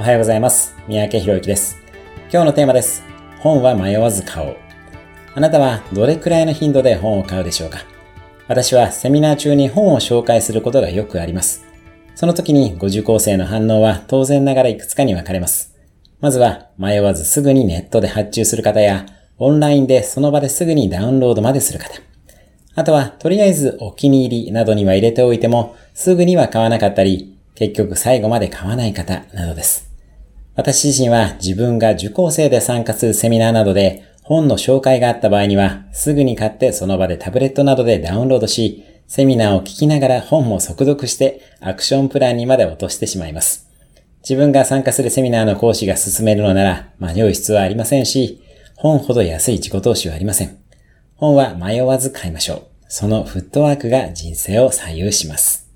おはようございます。三宅博之です。今日のテーマです。本は迷わず買おう。あなたはどれくらいの頻度で本を買うでしょうか？私はセミナー中に本を紹介することがよくあります。その時にご受講生の反応は当然ながらいくつかに分かれます。まずは迷わずすぐにネットで発注する方や、オンラインでその場ですぐにダウンロードまでする方。あとは、とりあえずお気に入りなどには入れておいても、すぐには買わなかったり、結局最後まで買わない方などです。私自身は自分が受講生で参加するセミナーなどで本の紹介があった場合には、すぐに買ってその場でタブレットなどでダウンロードし、セミナーを聞きながら本も速読してアクションプランにまで落としてしまいます。自分が参加するセミナーの講師が進めるのなら迷う必要はありませんし、本ほど安い自己投資はありません。本は迷わず買いましょう。そのフットワークが人生を左右します。